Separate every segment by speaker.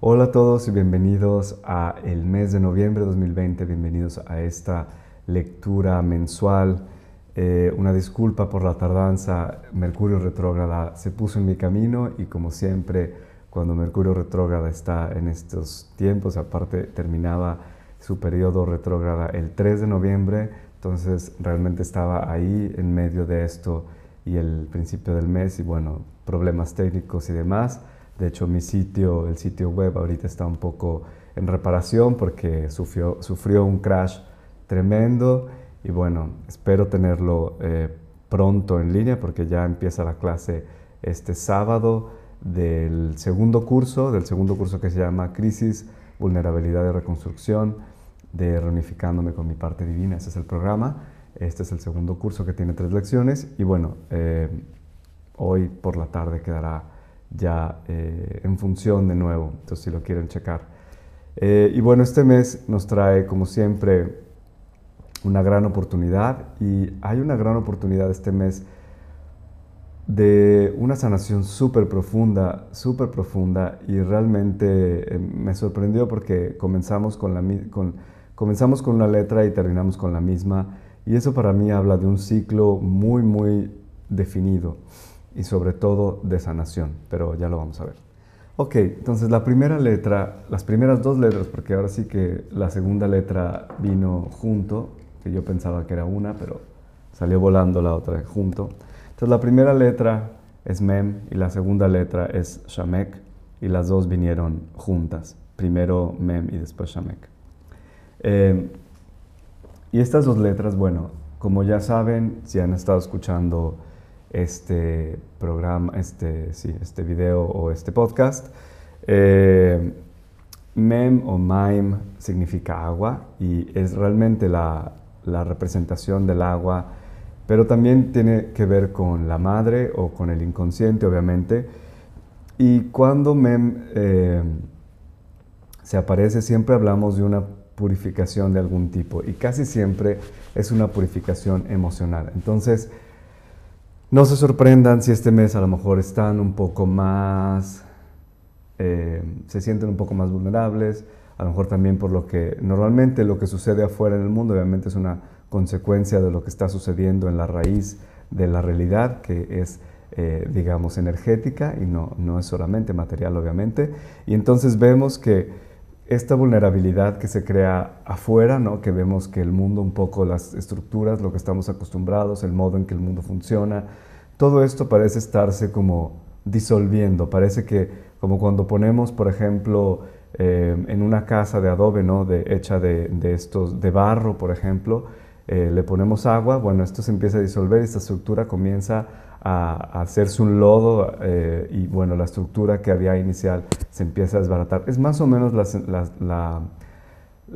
Speaker 1: Hola a todos y bienvenidos a el mes de noviembre de 2020, bienvenidos a esta lectura mensual. Eh, una disculpa por la tardanza, Mercurio retrógrada se puso en mi camino y como siempre cuando Mercurio retrógrada está en estos tiempos, aparte terminaba su periodo retrógrada el 3 de noviembre, entonces realmente estaba ahí en medio de esto y el principio del mes y bueno, problemas técnicos y demás. De hecho, mi sitio, el sitio web ahorita está un poco en reparación porque sufrió, sufrió un crash tremendo y bueno, espero tenerlo eh, pronto en línea porque ya empieza la clase este sábado del segundo curso, del segundo curso que se llama Crisis, Vulnerabilidad y Reconstrucción de Reunificándome con mi parte divina. Ese es el programa. Este es el segundo curso que tiene tres lecciones y bueno, eh, hoy por la tarde quedará ya eh, en función de nuevo, entonces si lo quieren checar. Eh, y bueno, este mes nos trae como siempre una gran oportunidad. Y hay una gran oportunidad este mes de una sanación súper profunda, súper profunda. Y realmente eh, me sorprendió porque comenzamos con, la, con, comenzamos con una letra y terminamos con la misma. Y eso para mí habla de un ciclo muy, muy definido y sobre todo de sanación, pero ya lo vamos a ver. Ok, entonces la primera letra, las primeras dos letras, porque ahora sí que la segunda letra vino junto, que yo pensaba que era una, pero salió volando la otra junto. Entonces la primera letra es Mem y la segunda letra es Shamek y las dos vinieron juntas, primero Mem y después Shamek. Eh, y estas dos letras, bueno, como ya saben, si han estado escuchando este programa, este, sí, este video o este podcast. Eh, mem o Mime significa agua y es realmente la, la, representación del agua, pero también tiene que ver con la madre o con el inconsciente, obviamente. Y cuando Mem eh, se aparece, siempre hablamos de una purificación de algún tipo y casi siempre es una purificación emocional. Entonces, no se sorprendan si este mes a lo mejor están un poco más, eh, se sienten un poco más vulnerables, a lo mejor también por lo que normalmente lo que sucede afuera en el mundo obviamente es una consecuencia de lo que está sucediendo en la raíz de la realidad, que es, eh, digamos, energética y no, no es solamente material, obviamente. Y entonces vemos que esta vulnerabilidad que se crea afuera, ¿no? que vemos que el mundo, un poco las estructuras, lo que estamos acostumbrados, el modo en que el mundo funciona, todo esto parece estarse como disolviendo, parece que como cuando ponemos, por ejemplo, eh, en una casa de adobe, ¿no? de, hecha de, estos, de barro, por ejemplo, eh, le ponemos agua, bueno, esto se empieza a disolver y esta estructura comienza a, hacerse un lodo eh, y bueno, la estructura que había inicial se empieza a desbaratar. Es más o menos la,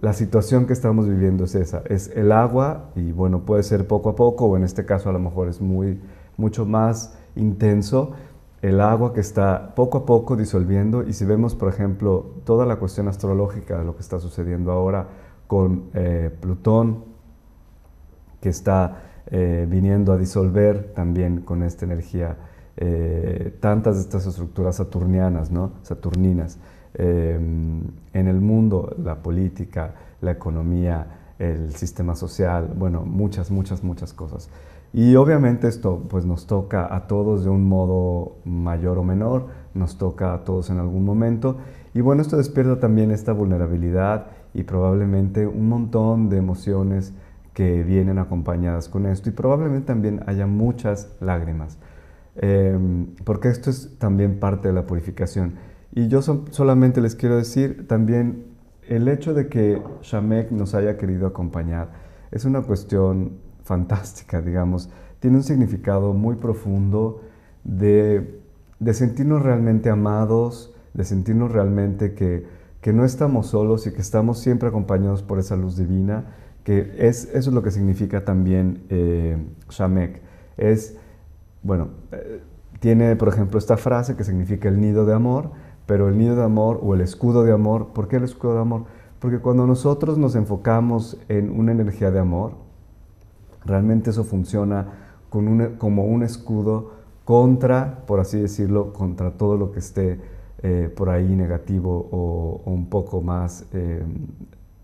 Speaker 1: la, situación que estamos viviendo es esa, es el agua y bueno, puede ser poco a poco o en este caso a lo mejor es muy, mucho más intenso, el agua que está poco a poco disolviendo y si vemos, por ejemplo, toda la cuestión astrológica de lo que está sucediendo ahora con eh, Plutón, que está eh, viniendo a disolver también con esta energía eh, tantas de estas estructuras saturnianas, ¿no? saturninas, em, en el mundo, la política, la economía, el sistema social, bueno, muchas, muchas, muchas cosas. Y obviamente esto pues nos toca a todos de un modo mayor o menor, nos toca a todos en algún momento. Y bueno, esto despierta también esta vulnerabilidad y probablemente un montón de emociones que vienen acompañadas con esto y probablemente también haya muchas lágrimas, em, porque esto es también parte de la purificación. Y yo solamente les quiero decir también el hecho de que Shamek nos haya querido acompañar es una cuestión fantástica, digamos, tiene un significado muy profundo de, de sentirnos realmente amados, de sentirnos realmente que, que no estamos solos y que estamos siempre acompañados por esa luz divina que es, eso es lo que significa también eh, Shamek. Es, bueno, eh, tiene por ejemplo esta frase que significa el nido de amor, pero el nido de amor o el escudo de amor, ¿por qué el escudo de amor? Porque cuando nosotros nos enfocamos en una energía de amor, realmente eso funciona con como un escudo contra, por así decirlo, contra todo lo que esté por ahí negativo o, un poco más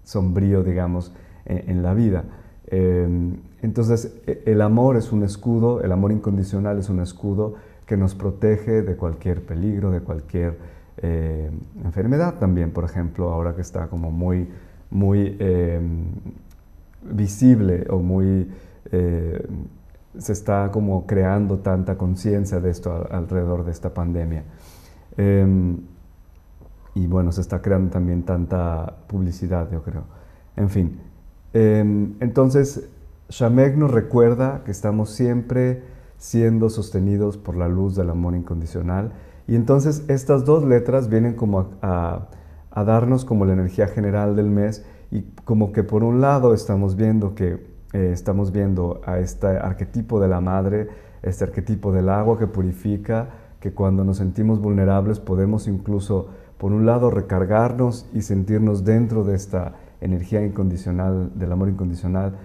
Speaker 1: sombrío, digamos, en, la vida. entonces, e, el amor es un escudo, el amor incondicional es un escudo que nos protege de cualquier peligro, de cualquier eh, enfermedad también, por ejemplo, ahora que está como muy, muy em, visible o muy... Eh, se está como creando tanta conciencia de esto alrededor de esta pandemia. Em, y bueno, se está creando también tanta publicidad, yo creo. En fin, em, entonces Shamek nos recuerda que estamos siempre siendo sostenidos por la luz del amor incondicional. Y entonces estas dos letras vienen como a, darnos como la energía general del mes y como que por un lado estamos viendo que eh, estamos viendo a este arquetipo de la madre, este arquetipo del agua que purifica, que cuando nos sentimos vulnerables podemos incluso por un lado recargarnos y sentirnos dentro de esta energía incondicional, del amor incondicional,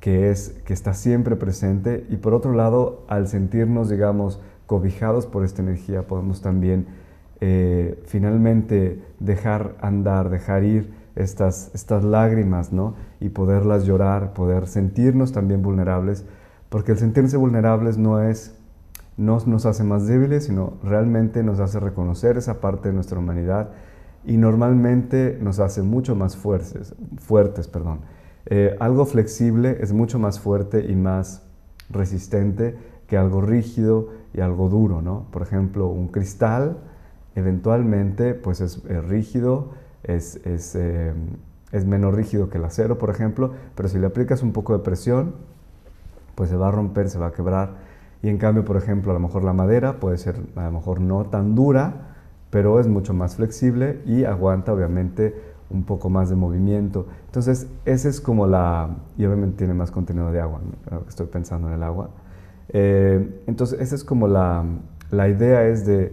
Speaker 1: que, es, que está siempre presente, y por otro lado, al sentirnos, digamos, cobijados por esta energía, podemos también eh, finalmente dejar andar, dejar ir estas, estas lágrimas, ¿no? Y poderlas llorar, poder sentirnos también vulnerables, porque el sentirse vulnerables no es no nos hace más débiles, sino realmente nos hace reconocer esa parte de nuestra humanidad y normalmente nos hace mucho más fuertes. fuertes perdón. Eh, algo flexible es mucho más fuerte y más resistente que algo rígido y algo duro, ¿no? Por ejemplo, un cristal eventualmente pues es, rígido, es, eh, es, menos rígido que el acero, por ejemplo, pero si le aplicas un poco de presión, pues se va a romper, se va a quebrar. Y en cambio, por ejemplo, a lo mejor la madera puede ser a lo mejor no tan dura, pero es mucho más flexible y aguanta obviamente un poco más de movimiento. Entonces, ese es como la, y obviamente tiene más contenido de agua, estoy pensando en el agua. Eh, entonces, esa es como la, la idea es de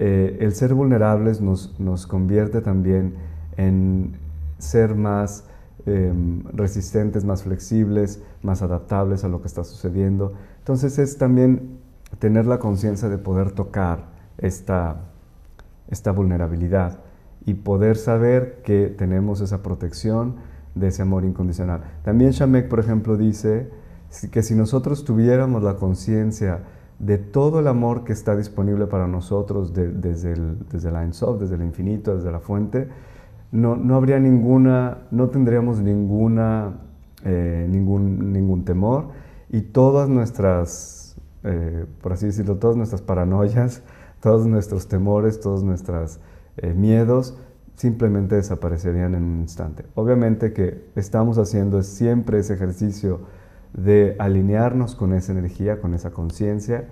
Speaker 1: eh, el ser vulnerables nos, nos, convierte también en ser más em, resistentes, más flexibles, más adaptables a lo que está sucediendo. Entonces es también tener la conciencia de poder tocar esta, esta vulnerabilidad y poder saber que tenemos esa protección de ese amor incondicional. También Shamek, por ejemplo, dice que si nosotros tuviéramos la conciencia de todo el amor que está disponible para nosotros desde, el, desde la Ensof, desde el infinito, desde la fuente, no, no habría ninguna, no tendríamos ninguna, eh, ningún, ningún temor y todas nuestras, eh, por así decirlo, todas nuestras paranoias, todos nuestros temores, todos nuestros eh, miedos simplemente desaparecerían en un instante. Obviamente que estamos haciendo siempre ese ejercicio de alinearnos con esa energía, con esa conciencia,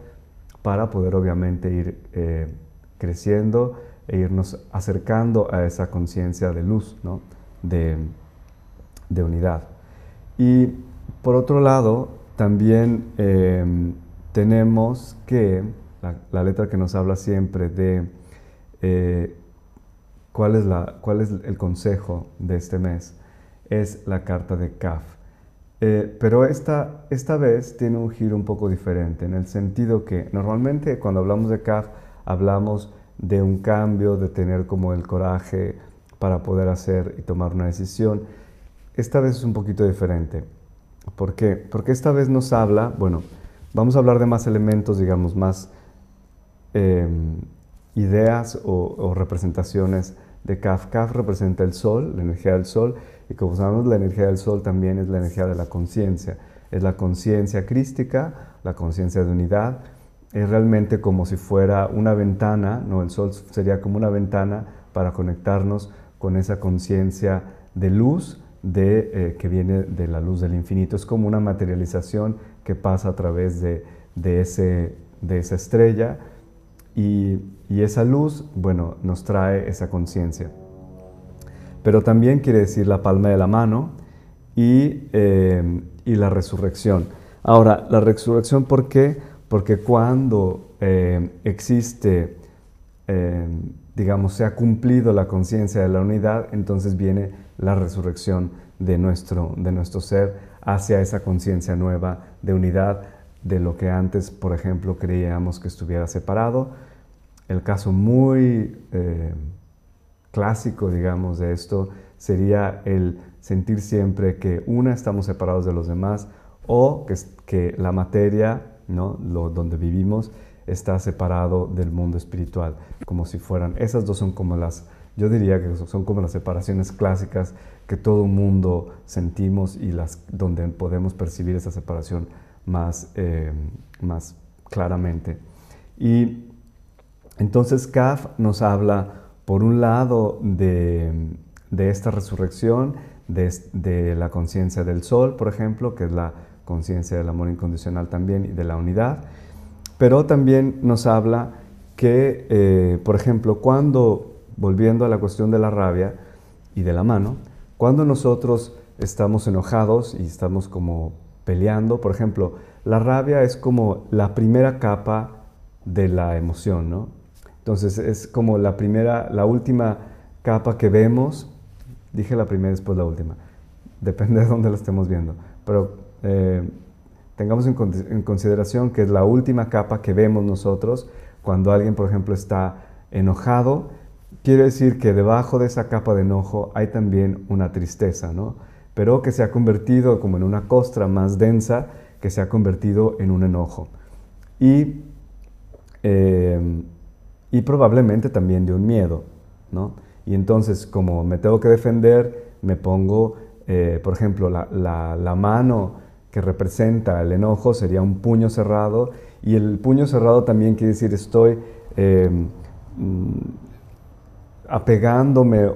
Speaker 1: para poder obviamente ir eh, creciendo e irnos acercando a esa conciencia de luz, ¿no? de, de, unidad. Y por otro lado, también em, tenemos que, la, letra que nos habla siempre de eh, cuál, es la, cuál es el consejo de este mes, es la carta de Kaf. Eh, pero esta, esta vez tiene un giro un poco diferente, en el sentido que normalmente cuando hablamos de CAF hablamos de un cambio, de tener como el coraje para poder hacer y tomar una decisión. Esta vez es un poquito diferente. ¿Por qué? Porque esta vez nos habla, bueno, vamos a hablar de más elementos, digamos, más em, ideas o, o representaciones de Kaf. Kaf representa el sol, la energía del sol, y como sabemos, la energía del sol también es la energía de la conciencia. Es la conciencia crística, la conciencia de unidad. Es realmente como si fuera una ventana, ¿no? El sol sería como una ventana para conectarnos con esa conciencia de luz de, eh, que viene de la luz del infinito. Es como una materialización que pasa a través de, de, ese, de esa estrella y, esa luz, bueno, nos trae esa conciencia pero también quiere decir la palma de la mano y, eh, y la resurrección. Ahora, la resurrección, ¿por qué? Porque cuando eh, existe, eh, digamos, se ha cumplido la conciencia de la unidad, entonces viene la resurrección de nuestro, de nuestro ser hacia esa conciencia nueva de unidad de lo que antes, por ejemplo, creíamos que estuviera separado. el caso muy eh, clásico, digamos, de esto sería el sentir siempre que una estamos separados de los demás o que, la materia, ¿no? Lo, donde vivimos, está separado del mundo espiritual, como si fueran, esas dos son como las, yo diría que son como las separaciones clásicas que todo mundo sentimos y las donde podemos percibir esa separación más, eh, más claramente. Y entonces Kaf nos habla, por un lado, de, de esta resurrección, de, de la conciencia del sol, por ejemplo, que es la conciencia del amor incondicional también y de la unidad, pero también nos habla que, eh, por ejemplo, cuando, volviendo a la cuestión de la rabia y de la mano, cuando nosotros estamos enojados y estamos como peleando, por ejemplo, la rabia es como la primera capa de la emoción, ¿no? Entonces es como la primera, la última capa que vemos, dije la primera después la última, depende de dónde la estemos viendo, pero eh, tengamos en, consideración que es la última capa que vemos nosotros cuando alguien, por ejemplo, está enojado, quiere decir que debajo de esa capa de enojo hay también una tristeza, ¿no? Pero que se ha convertido como en una costra más densa que se ha convertido en un enojo. Y, eh, y probablemente también de un miedo, ¿no? Y entonces, como me tengo que defender, me pongo, eh, por ejemplo, la, la, la mano que representa el enojo sería un puño cerrado y el puño cerrado también quiere decir estoy em, mm, apegándome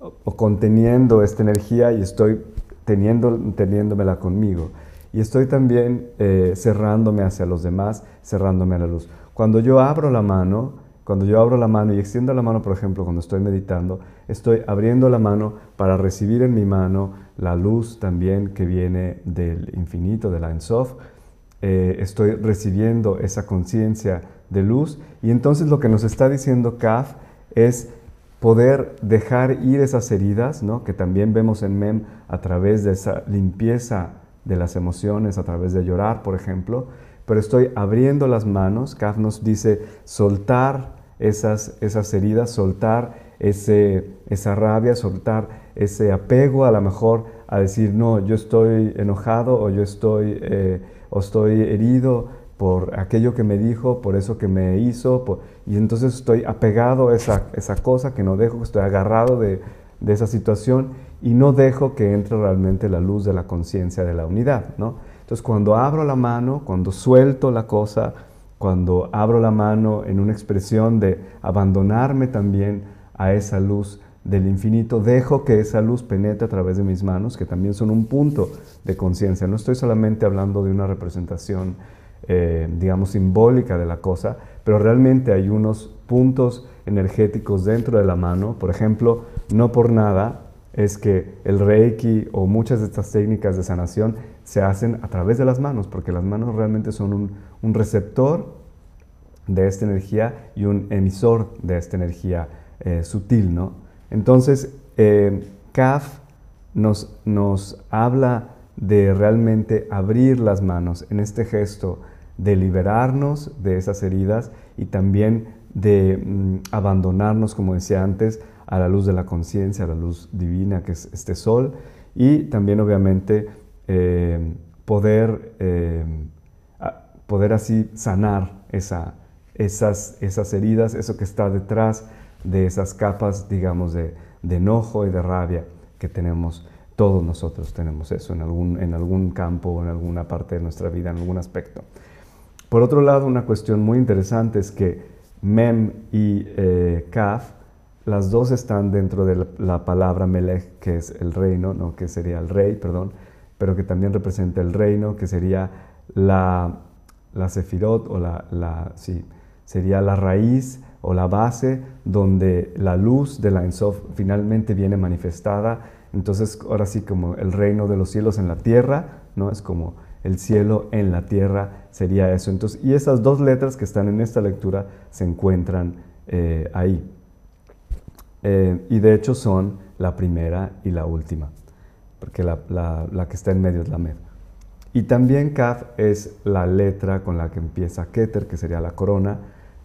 Speaker 1: o, conteniendo esta energía y estoy teniendo, teniéndomela conmigo. Y estoy también eh, cerrándome hacia los demás, cerrándome a la luz. Cuando yo abro la mano, cuando yo abro la mano y extiendo la mano, por ejemplo, cuando estoy meditando, estoy abriendo la mano para recibir en mi mano la luz también que viene del infinito, de la Ensof. Eh, estoy recibiendo esa conciencia de luz y entonces lo que nos está diciendo Kaf es poder dejar ir esas heridas, ¿no? que también vemos en Mem a través de esa limpieza de las emociones, a través de llorar, por ejemplo, pero estoy abriendo las manos. Kaf nos dice soltar esas, esas heridas, soltar ese, esa rabia, soltar ese apego a lo mejor a decir, no, yo estoy enojado o yo estoy, eh, o estoy herido por aquello que me dijo, por eso que me hizo, y entonces estoy apegado a esa, esa cosa que no dejo, estoy agarrado de, de esa situación y no dejo que entre realmente la luz de la conciencia de la unidad. ¿no? Entonces cuando abro la mano, cuando suelto la cosa, cuando abro la mano en una expresión de abandonarme también a esa luz del infinito, dejo que esa luz penetre a través de mis manos, que también son un punto de conciencia. No estoy solamente hablando de una representación, eh, digamos, simbólica de la cosa, pero realmente hay unos puntos energéticos dentro de la mano. Por ejemplo, no por nada es que el reiki o muchas de estas técnicas de sanación se hacen a través de las manos, porque las manos realmente son un, receptor de esta energía y un emisor de esta energía eh, sutil, ¿no? Entonces, eh, Kaf nos, nos habla de realmente abrir las manos en este gesto de liberarnos de esas heridas y también de mm, abandonarnos, como decía antes, a la luz de la conciencia, a la luz divina que es este sol y también obviamente eh, poder, poder así sanar esa, esas, esas heridas, eso que está detrás de esas capas, digamos, de, enojo y de rabia que tenemos. Todos nosotros tenemos eso en algún, en algún campo en alguna parte de nuestra vida, en algún aspecto. Por otro lado, una cuestión muy interesante es que Mem y eh, Kaf, las dos están dentro de la, palabra Melech, que es el reino, ¿no? que sería el rey, perdón, pero que también representa el reino, que sería la, la Sefirot o la, sí, sería la raíz o la base donde la luz de la Ensof finalmente viene manifestada. Entonces, ahora sí, como el reino de los cielos en la tierra, ¿no? Es como el cielo en la tierra, sería eso. Entonces, y esas dos letras que están en esta lectura se encuentran eh, ahí. Eh, y de hecho son la primera y la última, porque la, que está en medio es la med. Y también Kaf es la letra con la que empieza Keter, que sería la corona,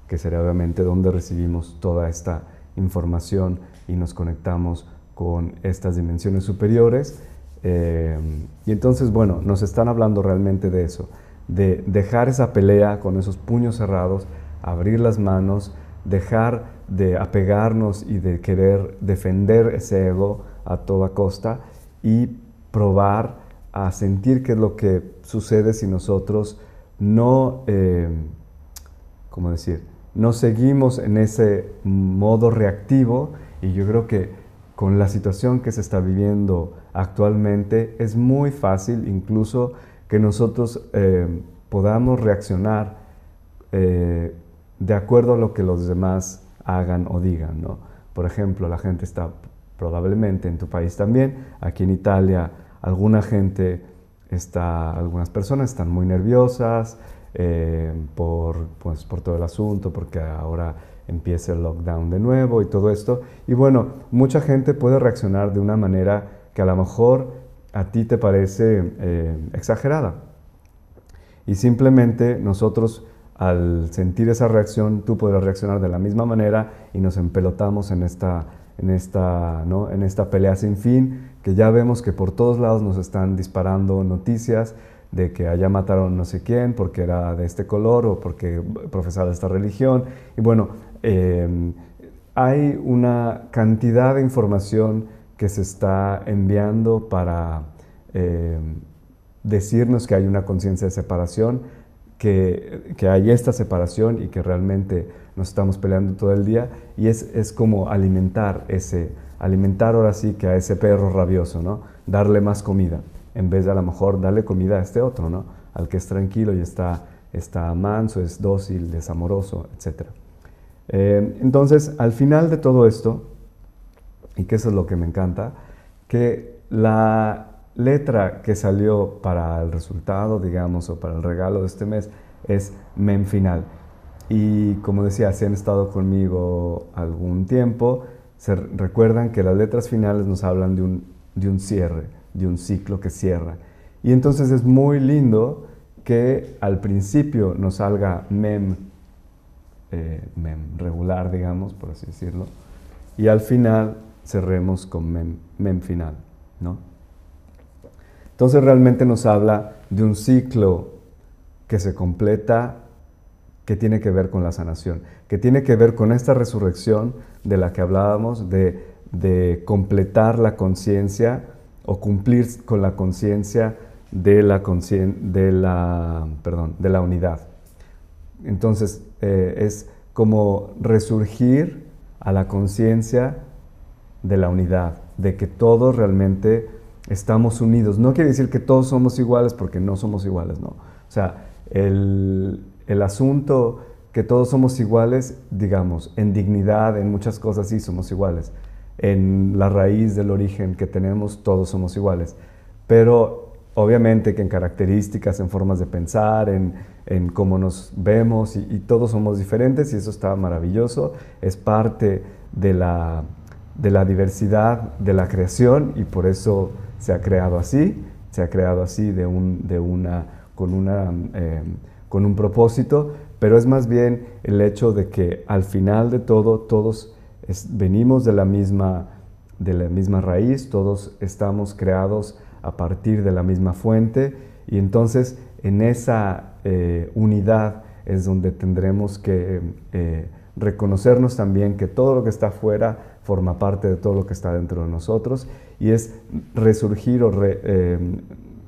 Speaker 1: que sería obviamente donde recibimos toda esta información y nos conectamos con estas dimensiones superiores. Eh, y entonces, bueno, nos están hablando realmente de eso, de dejar esa pelea con esos puños cerrados, abrir las manos, dejar de apegarnos y de querer defender ese ego a toda costa y probar a sentir qué es lo que sucede si nosotros no, eh, ¿cómo decir? No seguimos en ese modo reactivo y yo creo que con la situación que se está viviendo actualmente es muy fácil incluso que nosotros eh, podamos reaccionar eh, de acuerdo a lo que los demás hagan o digan. ¿no? Por ejemplo, la gente está probablemente en tu país también, aquí en Italia alguna gente está, algunas personas están muy nerviosas eh, por, pues, por todo el asunto, porque ahora empieza el lockdown de nuevo y todo esto. Y bueno, mucha gente puede reaccionar de una manera que a lo mejor a ti te parece eh, exagerada. Y simplemente nosotros al sentir esa reacción, tú podrás reaccionar de la misma manera y nos empelotamos en esta, en esta, ¿no? en esta pelea sin fin, que ya vemos que por todos lados nos están disparando noticias de que allá mataron no sé quién porque era de este color o porque profesaba esta religión. Y bueno, em, hay una cantidad de información que se está enviando para em, decirnos que hay una conciencia de separación, que, que, hay esta separación y que realmente nos estamos peleando todo el día y es, es como alimentar ese, alimentar ahora sí que a ese perro rabioso, ¿no? Darle más comida, en vez de a lo mejor darle comida a este otro, ¿no? Al que es tranquilo y está, está manso, es dócil, es amoroso, etc. Eh, entonces, al final de todo esto, y que eso es lo que me encanta, que la letra que salió para el resultado, digamos, o para el regalo de este mes es Mem Final. Y como decía, si han estado conmigo algún tiempo, se recuerdan que las letras finales nos hablan de un, de un cierre, de un ciclo que cierra. Y entonces es muy lindo que al principio nos salga Mem, eh, mem regular, digamos, por así decirlo, y al final cerremos con Mem, mem final, ¿no? Entonces realmente nos habla de un ciclo que se completa, que tiene que ver con la sanación, que tiene que ver con esta resurrección de la que hablábamos, de, completar la conciencia o cumplir con la conciencia de la, de, la, de la unidad. Entonces eh, es como resurgir a la conciencia de la unidad, de que todos realmente estamos unidos. No quiere decir que todos somos iguales porque no somos iguales, no. O sea, el, asunto que todos somos iguales, digamos, en dignidad, en muchas cosas sí somos iguales. En la raíz del origen que tenemos, todos somos iguales. Pero obviamente que en características, en formas de pensar, en, cómo nos vemos, y, y, todos somos diferentes y eso está maravilloso. Es parte de la, de la diversidad de la creación y por eso se ha creado así, se ha creado así de un, de una, con, una, em, con un propósito, pero es más bien el hecho de que al final de todo todos venimos de la, misma, de la misma raíz, todos estamos creados a partir de la misma fuente y entonces en esa eh, unidad es donde tendremos que eh, reconocernos también que todo lo que está afuera forma parte de todo lo que está dentro de nosotros y es resurgir o em,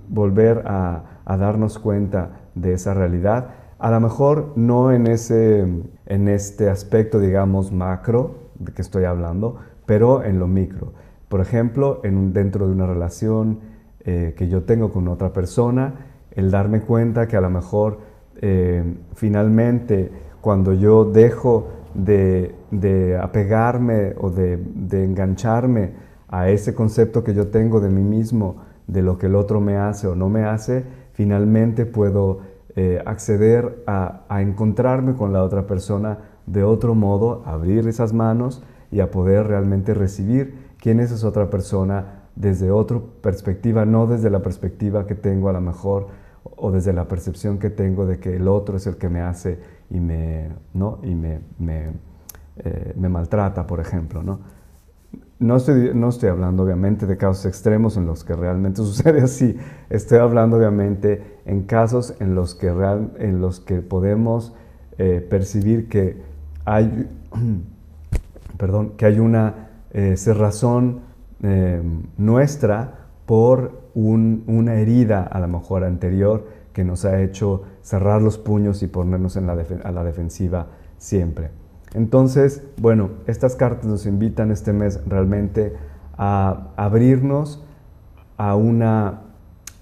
Speaker 1: volver a, darnos cuenta de esa realidad. A lo mejor no en, ese, en este aspecto, digamos, macro de que estoy hablando, pero en lo micro. Por ejemplo, en, dentro de una relación eh, que yo tengo con otra persona, el darme cuenta que a lo mejor em, finalmente cuando yo dejo de, apegarme o de, engancharme a ese concepto que yo tengo de mí mismo, de lo que el otro me hace o no me hace, finalmente puedo eh, acceder a, encontrarme con la otra persona de otro modo, abrir esas manos y a poder realmente recibir quién es esa otra persona desde otra perspectiva, no desde la perspectiva que tengo a lo mejor o desde la percepción que tengo de que el otro es el que me hace y me, ¿no? y me, me, eh, me maltrata, por ejemplo. ¿no? No estoy, no estoy hablando obviamente de casos extremos en los que realmente sucede así, estoy hablando obviamente en casos en los que, real, en los que podemos eh, percibir que hay, perdón, que hay una eh, cerrazón nuestra por un, una herida a lo mejor anterior que nos ha hecho cerrar los puños y ponernos en la a la defensiva siempre. Entonces, bueno, estas cartas nos invitan este mes realmente a abrirnos a, una,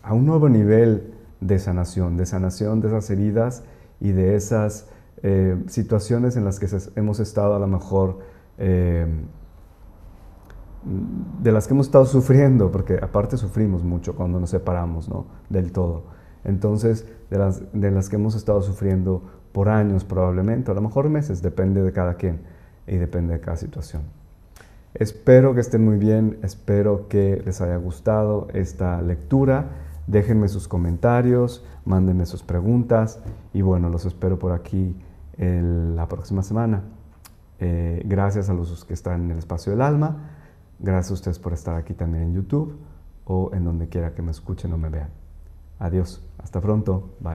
Speaker 1: a un nuevo nivel de sanación, de sanación de esas heridas y de esas eh, situaciones en las que hemos estado a lo mejor, eh, de las que hemos estado sufriendo, porque aparte sufrimos mucho cuando nos separamos ¿no? del todo. Entonces, de las, de las que hemos estado sufriendo por años probablemente, a lo mejor meses, depende de cada quien y depende de cada situación. Espero que estén muy bien, espero que les haya gustado esta lectura. Déjenme sus comentarios, mándenme sus preguntas y bueno, los espero por aquí la próxima semana. Eh, gracias a los que están en el espacio del alma. Gracias a ustedes por estar aquí también en YouTube o en donde quiera que me escuchen o me vean. Adiós. Hasta pronto. Bye.